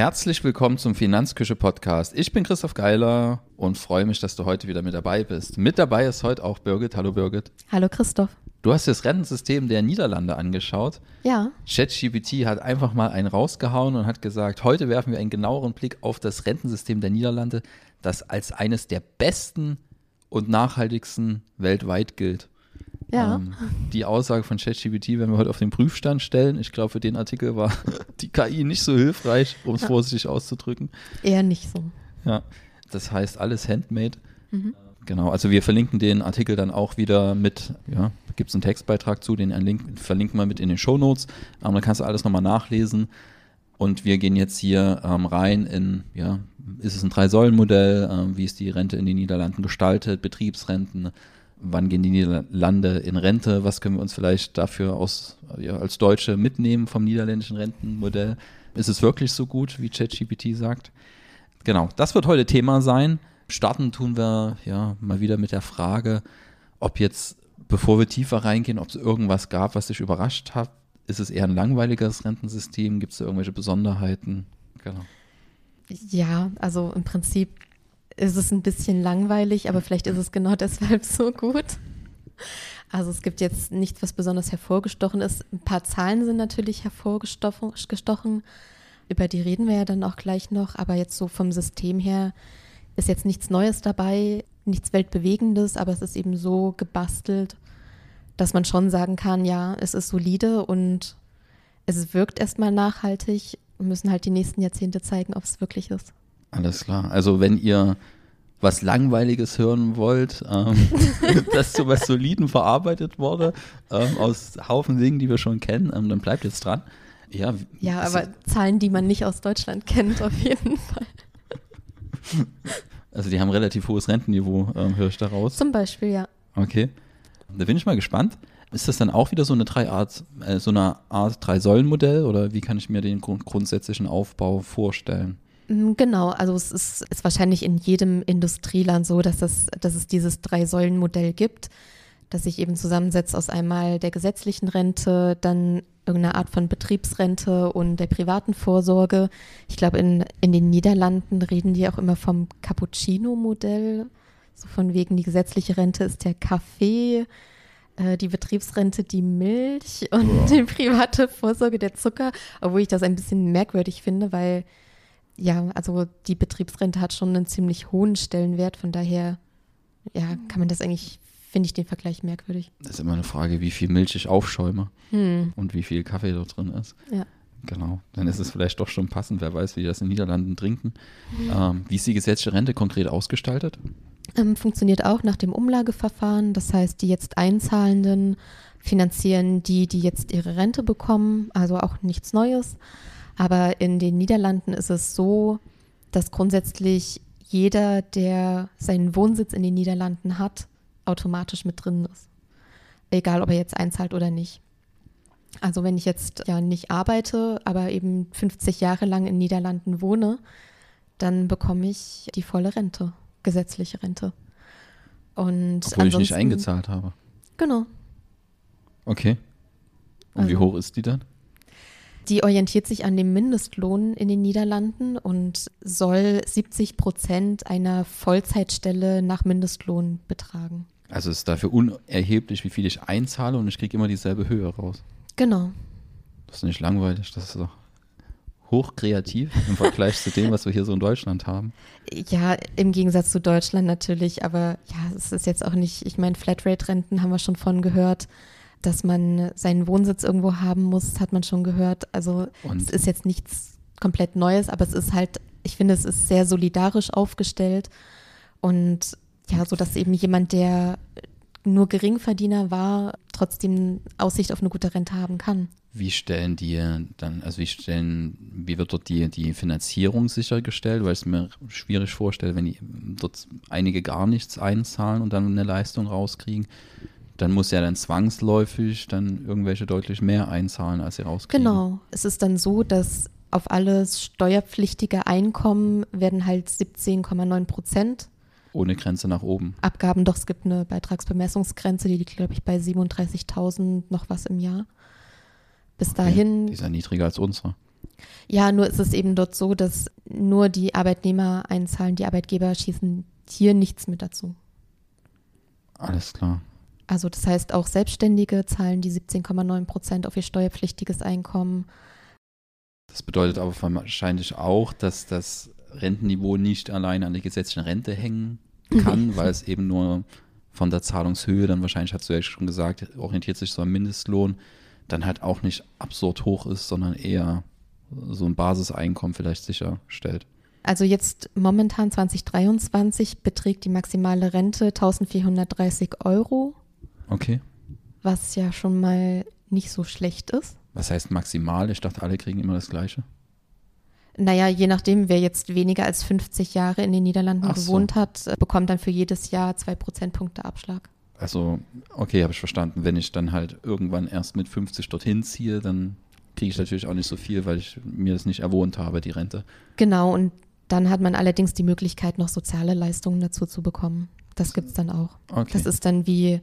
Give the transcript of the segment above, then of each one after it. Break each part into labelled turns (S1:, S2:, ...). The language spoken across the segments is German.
S1: Herzlich willkommen zum Finanzküche Podcast. Ich bin Christoph Geiler und freue mich, dass du heute wieder mit dabei bist. Mit dabei ist heute auch Birgit. Hallo Birgit.
S2: Hallo Christoph.
S1: Du hast dir das Rentensystem der Niederlande angeschaut.
S2: Ja.
S1: ChatGPT hat einfach mal einen rausgehauen und hat gesagt, heute werfen wir einen genaueren Blick auf das Rentensystem der Niederlande, das als eines der besten und nachhaltigsten weltweit gilt.
S2: Ja.
S1: Ähm, die Aussage von ChatGPT werden wir heute auf den Prüfstand stellen. Ich glaube, für den Artikel war die KI nicht so hilfreich, um es
S2: Ja.
S1: vorsichtig auszudrücken.
S2: Eher nicht so.
S1: Ja, das heißt alles handmade. Genau, also wir verlinken den Artikel dann auch wieder mit, ja, gibt es einen Textbeitrag zu, den link, verlinken wir mit in den Shownotes. Ähm, da kannst du alles nochmal nachlesen. Und wir gehen jetzt hier ähm, rein in, ja, ist es ein Drei-Säulen-Modell, ähm, wie ist die Rente in den Niederlanden gestaltet, Betriebsrenten, wann gehen die Niederlande in Rente, was können wir uns vielleicht dafür aus, ja, als Deutsche mitnehmen vom niederländischen Rentenmodell. Ist es wirklich so gut, wie ChatGPT sagt? Genau, das wird heute Thema sein. Starten tun wir ja mal wieder mit der Frage, ob jetzt, bevor wir tiefer reingehen, ob es irgendwas gab, was dich überrascht hat. Ist es eher ein langweiliges Rentensystem? Gibt es da irgendwelche Besonderheiten? Genau.
S2: Ja, also im Prinzip ist es ein bisschen langweilig, aber vielleicht ist es genau deshalb so gut. Also es gibt jetzt nichts, was besonders hervorgestochen ist. Ein paar Zahlen sind natürlich hervorgestochen, gestochen. über die reden wir ja dann auch gleich noch, aber jetzt so vom System her ist jetzt nichts Neues dabei, nichts Weltbewegendes, aber es ist eben so gebastelt, dass man schon sagen kann, ja, es ist solide und es wirkt erstmal nachhaltig. Wir müssen halt die nächsten Jahrzehnte zeigen, ob es wirklich ist.
S1: Alles klar. Also wenn ihr was Langweiliges hören wollt, ähm, das zu was Soliden verarbeitet wurde, ähm, aus Haufen Dingen, die wir schon kennen, ähm, dann bleibt jetzt dran. Ja,
S2: Ja, aber Zahlen, die man nicht aus Deutschland kennt, auf jeden Fall.
S1: Also die haben relativ hohes Rentenniveau, ähm, höre ich daraus.
S2: Zum Beispiel, ja.
S1: Okay. Da bin ich mal gespannt. Ist das dann auch wieder so eine drei Art, äh, so eine Art Drei-Säulen-Modell oder wie kann ich mir den grund grundsätzlichen Aufbau vorstellen?
S2: Genau, also es ist, ist wahrscheinlich in jedem Industrieland so, dass es, dass es dieses Drei-Säulen-Modell gibt, das sich eben zusammensetzt aus einmal der gesetzlichen Rente, dann irgendeiner Art von Betriebsrente und der privaten Vorsorge. Ich glaube, in, in den Niederlanden reden die auch immer vom Cappuccino-Modell, so von wegen die gesetzliche Rente ist der Kaffee, äh, die Betriebsrente die Milch und die private Vorsorge der Zucker, obwohl ich das ein bisschen merkwürdig finde, weil ja, also die Betriebsrente hat schon einen ziemlich hohen Stellenwert, von daher ja, kann man das eigentlich, finde ich den Vergleich merkwürdig.
S1: Das ist immer eine Frage, wie viel Milch ich aufschäume
S2: Hm.
S1: und wie viel Kaffee da drin ist.
S2: Ja.
S1: Genau. Dann ist es vielleicht doch schon passend, wer weiß, wie die das in den Niederlanden trinken. Ähm, wie ist die gesetzliche Rente konkret ausgestaltet?
S2: Ähm, funktioniert auch nach dem Umlageverfahren. Das heißt, die jetzt Einzahlenden finanzieren die, die jetzt ihre Rente bekommen, also auch nichts Neues. Aber in den Niederlanden ist es so, dass grundsätzlich jeder, der seinen Wohnsitz in den Niederlanden hat, automatisch mit drin ist. Egal, ob er jetzt einzahlt oder nicht. Also wenn ich jetzt ja nicht arbeite, aber eben 50 Jahre lang in Niederlanden wohne, dann bekomme ich die volle Rente, gesetzliche Rente. Und
S1: Obwohl ich nicht eingezahlt habe.
S2: Genau.
S1: Okay. Und wie
S2: Also-
S1: hoch ist die dann?
S2: Die orientiert sich an dem Mindestlohn in den Niederlanden und soll 70 Prozent einer Vollzeitstelle nach Mindestlohn betragen.
S1: Also es ist dafür unerheblich, wie viel ich einzahle und ich kriege immer dieselbe Höhe raus.
S2: Genau.
S1: Das ist nicht langweilig, das ist doch hochkreativ im Vergleich zu dem, was wir hier so in Deutschland haben.
S2: Ja, im Gegensatz zu Deutschland natürlich, aber ja, es ist jetzt auch nicht, ich meine, Flatrate-Renten haben wir schon von gehört, dass man seinen Wohnsitz irgendwo haben muss, hat man schon gehört. Also
S1: Und-
S2: es ist jetzt nichts komplett Neues, aber es ist halt, ich finde, es ist sehr solidarisch aufgestellt und ja, so dass eben jemand, der nur Geringverdiener war, trotzdem Aussicht auf eine gute Rente haben kann.
S1: Wie stellen die dann, also wie stellen, wie wird dort die, die Finanzierung sichergestellt? Weil ich es mir schwierig vorstelle, wenn die dort einige gar nichts einzahlen und dann eine Leistung rauskriegen, dann muss ja dann zwangsläufig dann irgendwelche deutlich mehr einzahlen, als sie rauskriegen.
S2: Genau. Es ist dann so, dass auf alles steuerpflichtige Einkommen werden halt 17,9 Prozent
S1: Ohne Grenze nach oben.
S2: Abgaben. Doch es gibt eine Beitragsbemessungsgrenze, die liegt, glaube ich, bei 37.000 noch was im Jahr. Bis dahin,
S1: Die ist ja niedriger als unsere.
S2: Ja, nur ist es eben dort so, dass nur die Arbeitnehmer einzahlen, die Arbeitgeber schießen hier nichts mit dazu.
S1: Alles klar.
S2: Also das heißt, auch Selbstständige zahlen die 17,9 Prozent auf ihr steuerpflichtiges Einkommen.
S1: Das bedeutet aber wahrscheinlich auch, dass das Rentenniveau nicht allein an der gesetzlichen Rente hängen kann, weil es eben nur von der Zahlungshöhe, dann wahrscheinlich hast du ja schon gesagt, orientiert sich so am Mindestlohn, dann halt auch nicht absurd hoch ist, sondern eher so ein Basiseinkommen vielleicht sicherstellt.
S2: Also jetzt momentan 2023 beträgt die maximale Rente 1430 Euro.
S1: Okay.
S2: Was ja schon mal nicht so schlecht ist.
S1: Was heißt maximal? Ich dachte, alle kriegen immer das Gleiche.
S2: Naja, je nachdem, wer jetzt weniger als 50 Jahre in den Niederlanden
S1: Ach so.
S2: gewohnt hat, bekommt dann für jedes Jahr zwei Prozentpunkte Abschlag.
S1: Also, okay, habe ich verstanden. Wenn ich dann halt irgendwann erst mit 50 dorthin ziehe, dann kriege ich natürlich auch nicht so viel, weil ich mir das nicht erwohnt habe, die Rente.
S2: Genau, und dann hat man allerdings die Möglichkeit, noch soziale Leistungen dazu zu bekommen. Das gibt es dann auch.
S1: Okay.
S2: Das ist dann wie,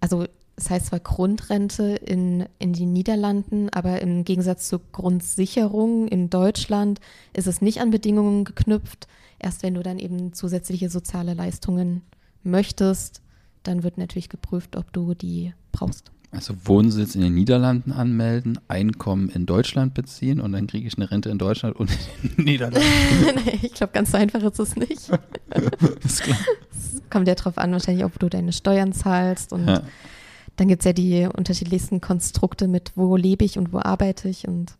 S2: also es heißt zwar Grundrente in, in den Niederlanden, aber im Gegensatz zur Grundsicherung in Deutschland ist es nicht an Bedingungen geknüpft. Erst wenn du dann eben zusätzliche soziale Leistungen möchtest, dann wird natürlich geprüft, ob du die brauchst.
S1: Also Wohnsitz in den Niederlanden anmelden, Einkommen in Deutschland beziehen und dann kriege ich eine Rente in Deutschland und in den Niederlanden.
S2: nee, ich glaube, ganz so einfach ist es nicht.
S1: ist klar.
S2: Es kommt ja darauf an, wahrscheinlich, ob du deine Steuern zahlst und
S1: Ja.
S2: dann gibt es ja die unterschiedlichsten Konstrukte mit, wo lebe ich und wo arbeite ich und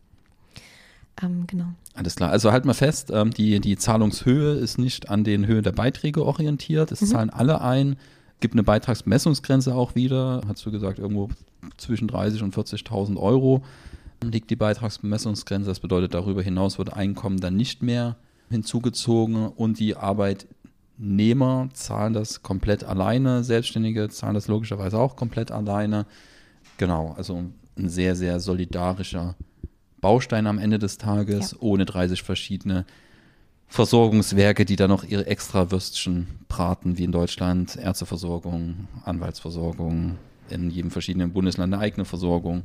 S2: ähm, genau.
S1: Alles klar. Also halt mal fest, ähm, die, die Zahlungshöhe ist nicht an den Höhen der Beiträge orientiert. Es
S2: Mhm.
S1: zahlen alle ein. Gibt eine Beitragsbemessungsgrenze auch wieder. Hast du gesagt, irgendwo zwischen 30 und 40.000 Euro liegt die Beitragsbemessungsgrenze. Das bedeutet, darüber hinaus wird Einkommen dann nicht mehr hinzugezogen und die Arbeitnehmer zahlen das komplett alleine. Selbstständige zahlen das logischerweise auch komplett alleine. Genau, also ein sehr, sehr solidarischer Baustein am Ende des Tages,
S2: Ja.
S1: ohne 30 verschiedene Versorgungswerke, die dann noch ihre extra Würstchen braten, wie in Deutschland, Ärzteversorgung, Anwaltsversorgung, in jedem verschiedenen Bundesland eine eigene Versorgung,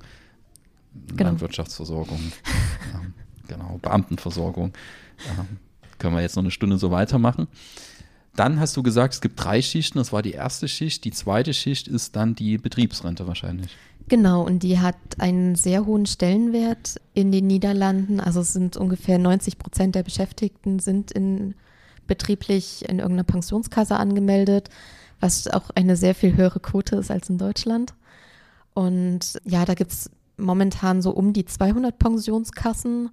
S2: Genau.
S1: Landwirtschaftsversorgung, ja, genau, Beamtenversorgung. Ja, können wir jetzt noch eine Stunde so weitermachen. Dann hast du gesagt, es gibt drei Schichten. Das war die erste Schicht. Die zweite Schicht ist dann die Betriebsrente wahrscheinlich.
S2: Genau, und die hat einen sehr hohen Stellenwert in den Niederlanden. Also es sind ungefähr 90 Prozent der Beschäftigten sind in betrieblich in irgendeiner Pensionskasse angemeldet, was auch eine sehr viel höhere Quote ist als in Deutschland. Und ja, da gibt es momentan so um die 200 Pensionskassen,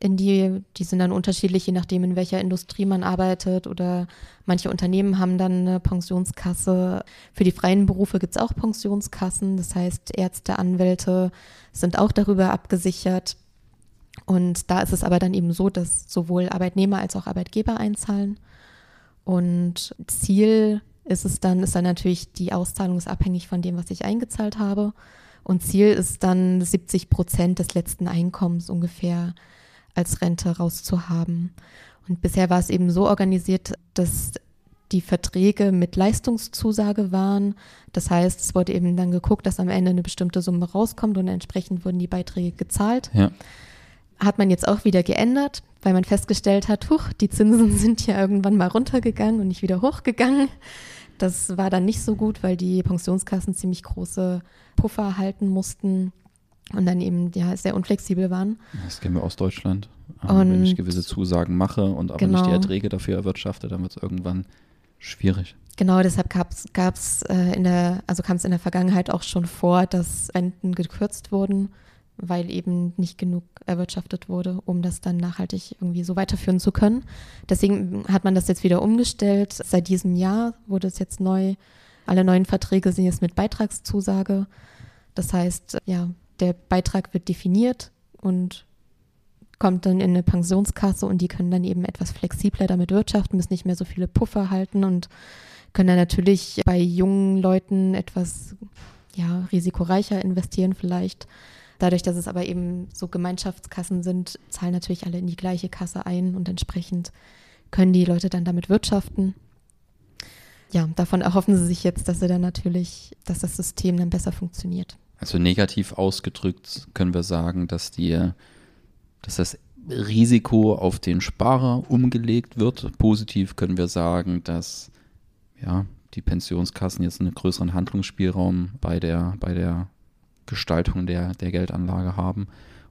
S2: in die, die sind dann unterschiedlich, je nachdem, in welcher Industrie man arbeitet oder manche Unternehmen haben dann eine Pensionskasse. Für die freien Berufe gibt es auch Pensionskassen, das heißt Ärzte, Anwälte sind auch darüber abgesichert. Und da ist es aber dann eben so, dass sowohl Arbeitnehmer als auch Arbeitgeber einzahlen. Und Ziel ist es dann, ist dann natürlich die Auszahlung ist abhängig von dem, was ich eingezahlt habe. Und Ziel ist dann 70 Prozent des letzten Einkommens ungefähr als Rente rauszuhaben. Und bisher war es eben so organisiert, dass die Verträge mit Leistungszusage waren. Das heißt, es wurde eben dann geguckt, dass am Ende eine bestimmte Summe rauskommt und entsprechend wurden die Beiträge gezahlt.
S1: Ja.
S2: Hat man jetzt auch wieder geändert, weil man festgestellt hat, huch, die Zinsen sind ja irgendwann mal runtergegangen und nicht wieder hochgegangen. Das war dann nicht so gut, weil die Pensionskassen ziemlich große Puffer halten mussten und dann eben ja sehr unflexibel waren.
S1: Das kennen wir aus Deutschland. Ähm, Wenn ich
S2: Und-
S1: gewisse Zusagen mache und aber
S2: Genau.
S1: nicht die Erträge dafür erwirtschafte, dann wird es irgendwann schwierig.
S2: Genau, deshalb gab's, gab's äh, in der, also kam es in der Vergangenheit auch schon vor, dass Renten gekürzt wurden, weil eben nicht genug erwirtschaftet wurde, um das dann nachhaltig irgendwie so weiterführen zu können. Deswegen hat man das jetzt wieder umgestellt. Seit diesem Jahr wurde es jetzt neu. Alle neuen Verträge sind jetzt mit Beitragszusage. Das heißt, ja, der Beitrag wird definiert und kommt dann in eine Pensionskasse und die können dann eben etwas flexibler damit wirtschaften, müssen nicht mehr so viele Puffer halten und können dann natürlich bei jungen Leuten etwas ja, risikoreicher investieren vielleicht. Dadurch, dass es aber eben so Gemeinschaftskassen sind, zahlen natürlich alle in die gleiche Kasse ein und entsprechend können die Leute dann damit wirtschaften. Ja, davon erhoffen sie sich jetzt, dass sie dann natürlich, dass das System dann besser funktioniert.
S1: Also negativ ausgedrückt können wir sagen, dass die, dass das Risiko auf den Sparer umgelegt wird. Positiv können wir sagen, dass ja, die Pensionskassen jetzt einen größeren Handlungsspielraum bei der, bei der Gestaltung der, der Geldanlage haben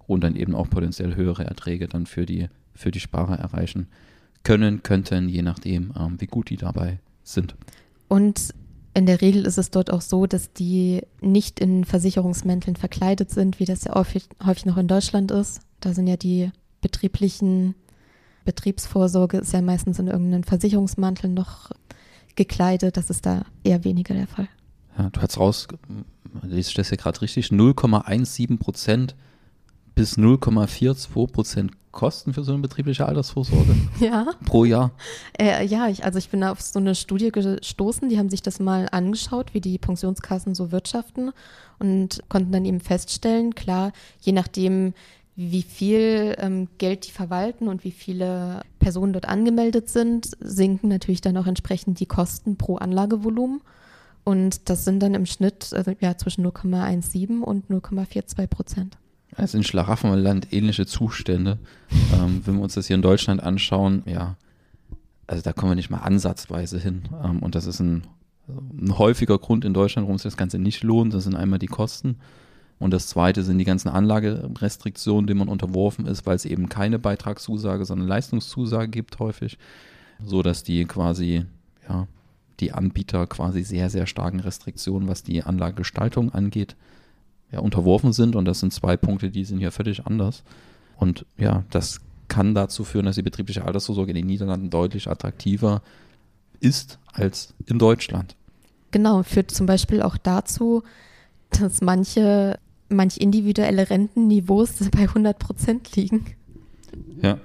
S1: und dann eben auch potenziell höhere Erträge dann für die, für die Sparer erreichen können, könnten, je nachdem, ähm, wie gut die dabei sind.
S2: Und in der Regel ist es dort auch so, dass die nicht in Versicherungsmänteln verkleidet sind, wie das ja häufig, häufig noch in Deutschland ist. Da sind ja die betrieblichen Betriebsvorsorge ist ja meistens in irgendeinen Versicherungsmantel noch gekleidet. Das ist da eher weniger der Fall.
S1: Ja, du hast raus, liest das ja gerade richtig, 0,17 Prozent bis 0,42 Prozent Kosten für so eine betriebliche Altersvorsorge?
S2: Ja.
S1: Pro Jahr?
S2: Äh, ja, ich, also ich bin da auf so eine Studie gestoßen, die haben sich das mal angeschaut, wie die Pensionskassen so wirtschaften und konnten dann eben feststellen, klar, je nachdem, wie viel ähm, Geld die verwalten und wie viele Personen dort angemeldet sind, sinken natürlich dann auch entsprechend die Kosten pro Anlagevolumen. Und das sind dann im Schnitt also, ja, zwischen 0,17 und 0,42 Prozent.
S1: Also in Schlaraffenland ähnliche Zustände. ähm, wenn wir uns das hier in Deutschland anschauen, ja, also da kommen wir nicht mal ansatzweise hin. Ähm, und das ist ein, ein häufiger Grund in Deutschland, warum sich das Ganze nicht lohnt. Das sind einmal die Kosten. Und das zweite sind die ganzen Anlagerestriktionen, denen man unterworfen ist, weil es eben keine Beitragszusage, sondern Leistungszusage gibt häufig, so dass die quasi, ja, die Anbieter quasi sehr, sehr starken Restriktionen, was die Anlagegestaltung angeht, ja, unterworfen sind. Und das sind zwei Punkte, die sind hier völlig anders. Und ja, das kann dazu führen, dass die betriebliche Altersvorsorge in den Niederlanden deutlich attraktiver ist als in Deutschland.
S2: Genau, führt zum Beispiel auch dazu, dass manche, manch individuelle Rentenniveaus bei 100 Prozent liegen.
S1: Ja.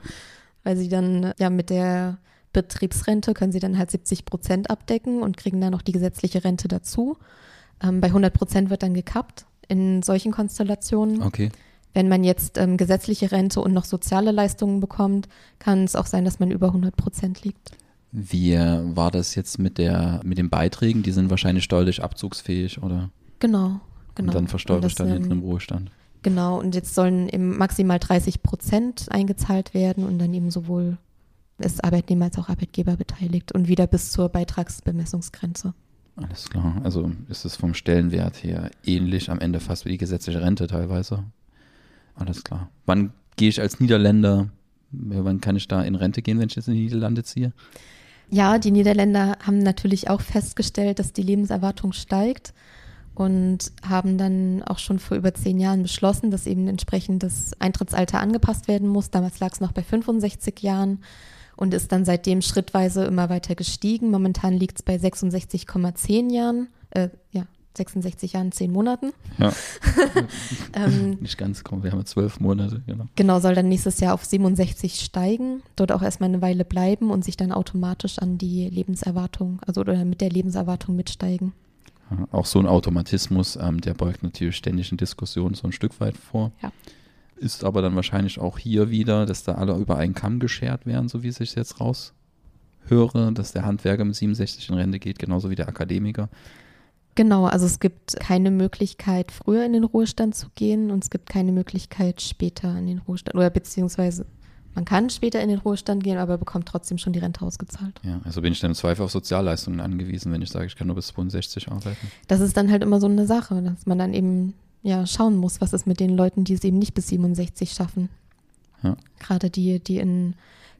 S2: Weil sie dann ja mit der Betriebsrente können sie dann halt 70 Prozent abdecken und kriegen dann noch die gesetzliche Rente dazu. Ähm, bei 100 Prozent wird dann gekappt in solchen Konstellationen.
S1: Okay.
S2: Wenn man jetzt ähm, gesetzliche Rente und noch soziale Leistungen bekommt, kann es auch sein, dass man über 100 Prozent liegt.
S1: Wie war das jetzt mit der mit den Beiträgen? Die sind wahrscheinlich steuerlich abzugsfähig, oder?
S2: Genau, genau.
S1: Und dann versteuert dann hinten im Ruhestand.
S2: Genau, und jetzt sollen eben maximal 30 Prozent eingezahlt werden und dann eben sowohl ist Arbeitnehmer als auch Arbeitgeber beteiligt und wieder bis zur Beitragsbemessungsgrenze.
S1: Alles klar. Also ist es vom Stellenwert her ähnlich, am Ende fast wie die gesetzliche Rente teilweise. Alles klar. Wann gehe ich als Niederländer, wann kann ich da in Rente gehen, wenn ich jetzt in die Niederlande ziehe?
S2: Ja, die Niederländer haben natürlich auch festgestellt, dass die Lebenserwartung steigt und haben dann auch schon vor über zehn Jahren beschlossen, dass eben entsprechend das Eintrittsalter angepasst werden muss. Damals lag es noch bei 65 Jahren und ist dann seitdem schrittweise immer weiter gestiegen. Momentan liegt es bei 66,10 Jahren, äh, ja, 66 Jahren, 10 Monaten.
S1: Ja. ähm, Nicht ganz, komm, wir haben zwölf Monate, genau.
S2: Genau, soll dann nächstes Jahr auf 67 steigen, dort auch erstmal eine Weile bleiben und sich dann automatisch an die Lebenserwartung, also oder mit der Lebenserwartung mitsteigen.
S1: Ja, auch so ein Automatismus, ähm, der beugt natürlich ständig in Diskussionen so ein Stück weit vor.
S2: Ja
S1: ist aber dann wahrscheinlich auch hier wieder, dass da alle über einen Kamm geschert werden, so wie ich es jetzt raushöre, dass der Handwerker mit 67 in Rente geht, genauso wie der Akademiker.
S2: Genau, also es gibt keine Möglichkeit, früher in den Ruhestand zu gehen und es gibt keine Möglichkeit, später in den Ruhestand oder beziehungsweise man kann später in den Ruhestand gehen, aber bekommt trotzdem schon die Rente ausgezahlt.
S1: Ja, also bin ich dann im Zweifel auf Sozialleistungen angewiesen, wenn ich sage, ich kann nur bis 62 arbeiten.
S2: Das ist dann halt immer so eine Sache, dass man dann eben ja, schauen muss, was ist mit den Leuten, die es eben nicht bis 67 schaffen.
S1: Ja.
S2: Gerade die, die in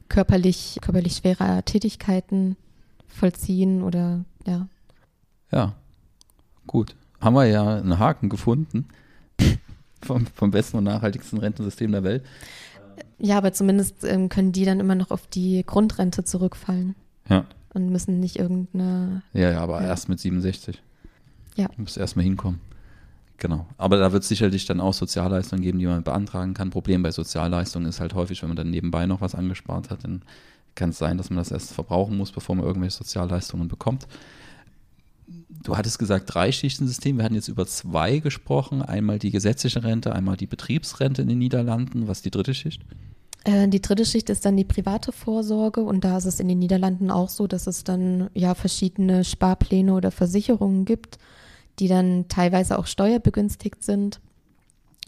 S2: körperlich, körperlich schwerer Tätigkeiten vollziehen oder ja.
S1: Ja, gut. Haben wir ja einen Haken gefunden vom, vom besten und nachhaltigsten Rentensystem der Welt.
S2: Ja, aber zumindest ähm, können die dann immer noch auf die Grundrente zurückfallen.
S1: Ja.
S2: Und müssen nicht irgendeine.
S1: Ja, ja, aber ja. erst mit 67.
S2: Ja.
S1: Du musst erst mal hinkommen. Genau. Aber da wird es sicherlich dann auch Sozialleistungen geben, die man beantragen kann. Problem bei Sozialleistungen ist halt häufig, wenn man dann nebenbei noch was angespart hat, dann kann es sein, dass man das erst verbrauchen muss, bevor man irgendwelche Sozialleistungen bekommt. Du hattest gesagt, drei Schichtensystem. Wir hatten jetzt über zwei gesprochen. Einmal die gesetzliche Rente, einmal die Betriebsrente in den Niederlanden. Was ist die dritte Schicht?
S2: Äh, die dritte Schicht ist dann die private Vorsorge und da ist es in den Niederlanden auch so, dass es dann ja verschiedene Sparpläne oder Versicherungen gibt die dann teilweise auch steuerbegünstigt sind.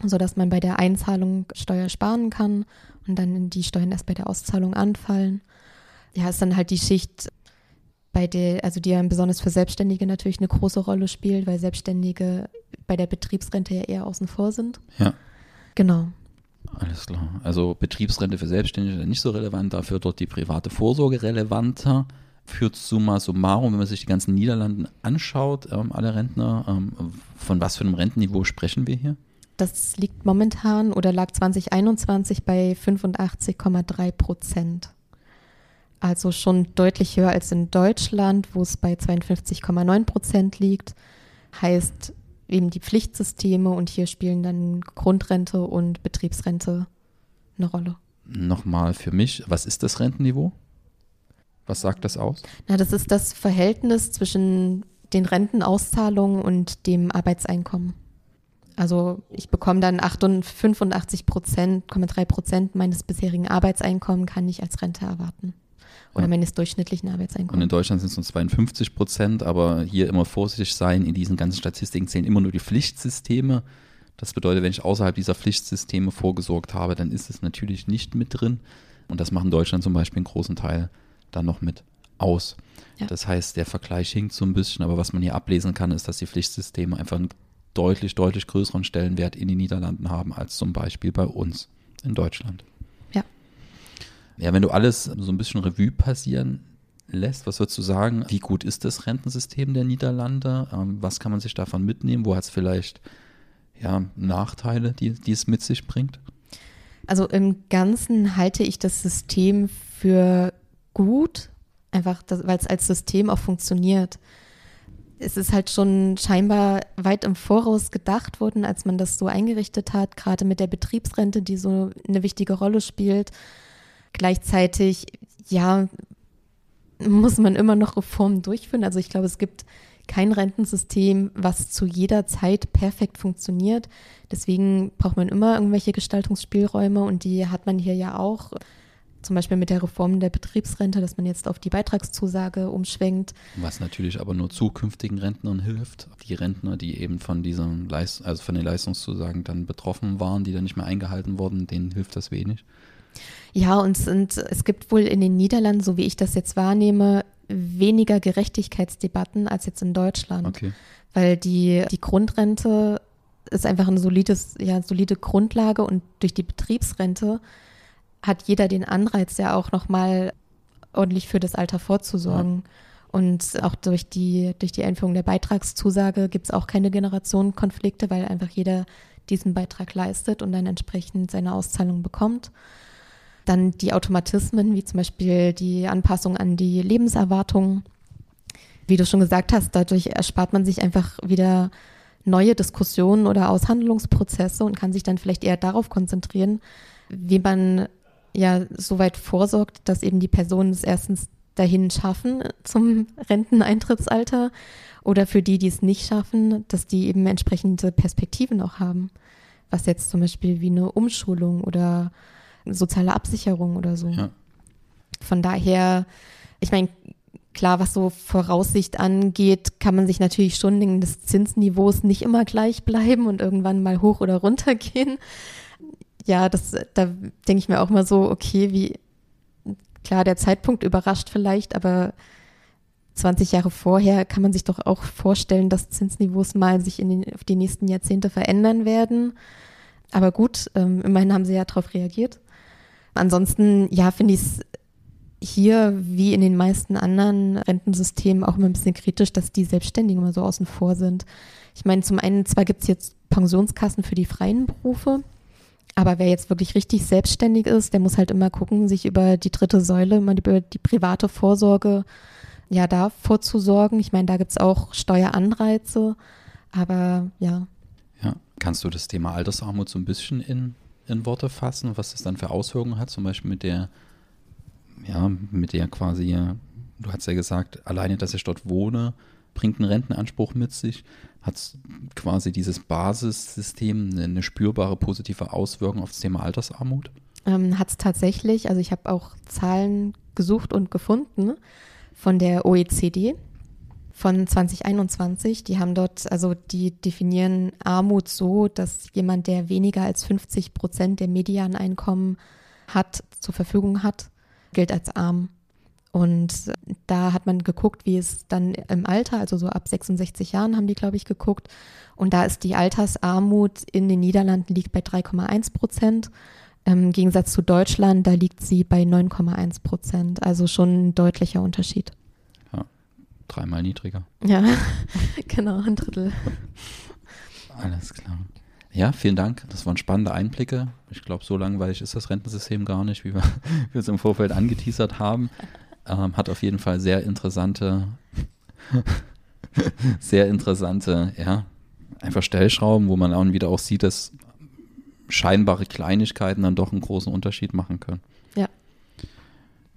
S2: sodass man bei der Einzahlung Steuer sparen kann und dann die Steuern erst bei der Auszahlung anfallen. Ja, ist dann halt die Schicht, bei der, also die ja besonders für Selbstständige natürlich eine große Rolle spielt, weil Selbstständige bei der Betriebsrente ja eher außen vor sind.
S1: Ja.
S2: Genau.
S1: Alles klar. Also Betriebsrente für Selbstständige nicht so relevant, dafür dort die private Vorsorge relevanter. Führt summa summarum, wenn man sich die ganzen Niederlanden anschaut, ähm, alle Rentner, ähm, von was für einem Rentenniveau sprechen wir hier?
S2: Das liegt momentan oder lag 2021 bei 85,3 Prozent. Also schon deutlich höher als in Deutschland, wo es bei 52,9 Prozent liegt. Heißt eben die Pflichtsysteme und hier spielen dann Grundrente und Betriebsrente eine Rolle.
S1: Nochmal für mich, was ist das Rentenniveau? Was sagt das aus?
S2: Na, das ist das Verhältnis zwischen den Rentenauszahlungen und dem Arbeitseinkommen. Also ich bekomme dann 85 Prozent, 3 Prozent meines bisherigen Arbeitseinkommens kann ich als Rente erwarten. Oder ja. meines durchschnittlichen Arbeitseinkommens.
S1: Und in Deutschland sind es nur 52 Prozent, aber hier immer vorsichtig sein, in diesen ganzen Statistiken zählen immer nur die Pflichtsysteme. Das bedeutet, wenn ich außerhalb dieser Pflichtsysteme vorgesorgt habe, dann ist es natürlich nicht mit drin. Und das macht in Deutschland zum Beispiel einen großen Teil dann noch mit aus. Ja. Das heißt, der Vergleich hinkt so ein bisschen, aber was man hier ablesen kann, ist, dass die Pflichtsysteme einfach einen deutlich, deutlich größeren Stellenwert in den Niederlanden haben als zum Beispiel bei uns in Deutschland. Ja, wenn du alles so ein bisschen Revue passieren lässt, was würdest du sagen, wie gut ist das Rentensystem der Niederlande? Ähm, was kann man sich davon mitnehmen? Wo hat es vielleicht ja, Nachteile, die, die es mit sich bringt?
S2: Also im Ganzen halte ich das System für gut, einfach weil es als System auch funktioniert. Es ist halt schon scheinbar weit im Voraus gedacht worden, als man das so eingerichtet hat, gerade mit der Betriebsrente, die so eine wichtige Rolle spielt. Gleichzeitig, ja, muss man immer noch Reformen durchführen. Also ich glaube, es gibt kein Rentensystem, was zu jeder Zeit perfekt funktioniert. Deswegen braucht man immer irgendwelche Gestaltungsspielräume und die hat man hier ja auch. Zum Beispiel mit der Reform der Betriebsrente, dass man jetzt auf die Beitragszusage umschwenkt.
S1: Was natürlich aber nur zukünftigen Rentnern hilft. Die Rentner, die eben von diesen Leist also von den Leistungszusagen dann betroffen waren, die dann nicht mehr eingehalten wurden, denen hilft das wenig.
S2: Ja, und, und es gibt wohl in den Niederlanden, so wie ich das jetzt wahrnehme, weniger Gerechtigkeitsdebatten als jetzt in Deutschland.
S1: Okay.
S2: Weil die, die Grundrente ist einfach eine solides, ja, solide Grundlage und durch die Betriebsrente hat jeder den Anreiz, ja auch nochmal ordentlich für das Alter vorzusorgen. Ja. Und auch durch die, durch die Einführung der Beitragszusage gibt es auch keine Generationenkonflikte, weil einfach jeder diesen Beitrag leistet und dann entsprechend seine Auszahlung bekommt. Dann die Automatismen, wie zum Beispiel die Anpassung an die Lebenserwartung. Wie du schon gesagt hast, dadurch erspart man sich einfach wieder neue Diskussionen oder Aushandlungsprozesse und kann sich dann vielleicht eher darauf konzentrieren, wie man ja so weit vorsorgt, dass eben die Personen es erstens dahin schaffen zum Renteneintrittsalter oder für die, die es nicht schaffen, dass die eben entsprechende Perspektiven auch haben. Was jetzt zum Beispiel wie eine Umschulung oder soziale Absicherung oder so. Ja. Von daher, ich meine, klar, was so Voraussicht angeht, kann man sich natürlich schon denken, dass Zinsniveaus nicht immer gleich bleiben und irgendwann mal hoch oder runter gehen. Ja, das, da denke ich mir auch mal so, okay, wie, klar, der Zeitpunkt überrascht vielleicht, aber 20 Jahre vorher kann man sich doch auch vorstellen, dass Zinsniveaus mal sich in den, auf die nächsten Jahrzehnte verändern werden. Aber gut, ähm, immerhin haben sie ja darauf reagiert. Ansonsten, ja, finde ich es hier wie in den meisten anderen Rentensystemen auch immer ein bisschen kritisch, dass die Selbstständigen immer so außen vor sind. Ich meine, zum einen, zwar gibt es jetzt Pensionskassen für die freien Berufe, aber wer jetzt wirklich richtig selbstständig ist, der muss halt immer gucken, sich über die dritte Säule, über die private Vorsorge, ja, da vorzusorgen. Ich meine, da gibt es auch Steueranreize, aber ja.
S1: Ja, kannst du das Thema Altersarmut so ein bisschen in in Worte fassen, was das dann für Auswirkungen hat, zum Beispiel mit der, ja, mit der quasi, du hast ja gesagt, alleine, dass ich dort wohne, bringt einen Rentenanspruch mit sich, hat quasi dieses Basissystem eine, spürbare positive Auswirkung auf das Thema Altersarmut?
S2: Ähm, hat es tatsächlich, also ich habe auch Zahlen gesucht und gefunden von der OECD von 2021. Die haben dort, also die definieren Armut so, dass jemand, der weniger als 50 Prozent der Medianeinkommen hat, zur Verfügung hat, gilt als arm. Und da hat man geguckt, wie es dann im Alter, also so ab 66 Jahren haben die, glaube ich, geguckt. Und da ist die Altersarmut in den Niederlanden liegt bei 3,1 Prozent. Im Gegensatz zu Deutschland, da liegt sie bei 9,1 Prozent. Also schon ein deutlicher Unterschied.
S1: Ja, dreimal niedriger.
S2: Ja, genau, ein Drittel.
S1: Alles klar. Ja, vielen Dank. Das waren spannende Einblicke. Ich glaube, so langweilig ist das Rentensystem gar nicht, wie wir, wie wir es im Vorfeld angeteasert haben. Ähm, hat auf jeden Fall sehr interessante, sehr interessante, ja, einfach Stellschrauben, wo man dann wieder auch sieht, dass scheinbare Kleinigkeiten dann doch einen großen Unterschied machen können.
S2: Ja.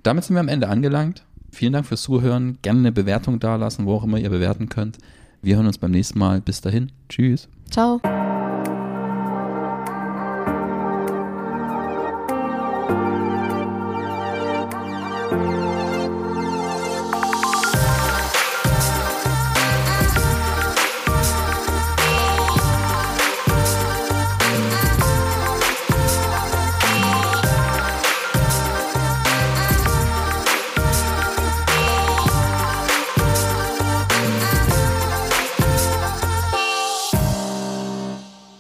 S1: Damit sind wir am Ende angelangt. Vielen Dank fürs Zuhören. Gerne eine Bewertung dalassen, wo auch immer ihr bewerten könnt. Wir hören uns beim nächsten Mal. Bis dahin. Tschüss.
S2: Ciao.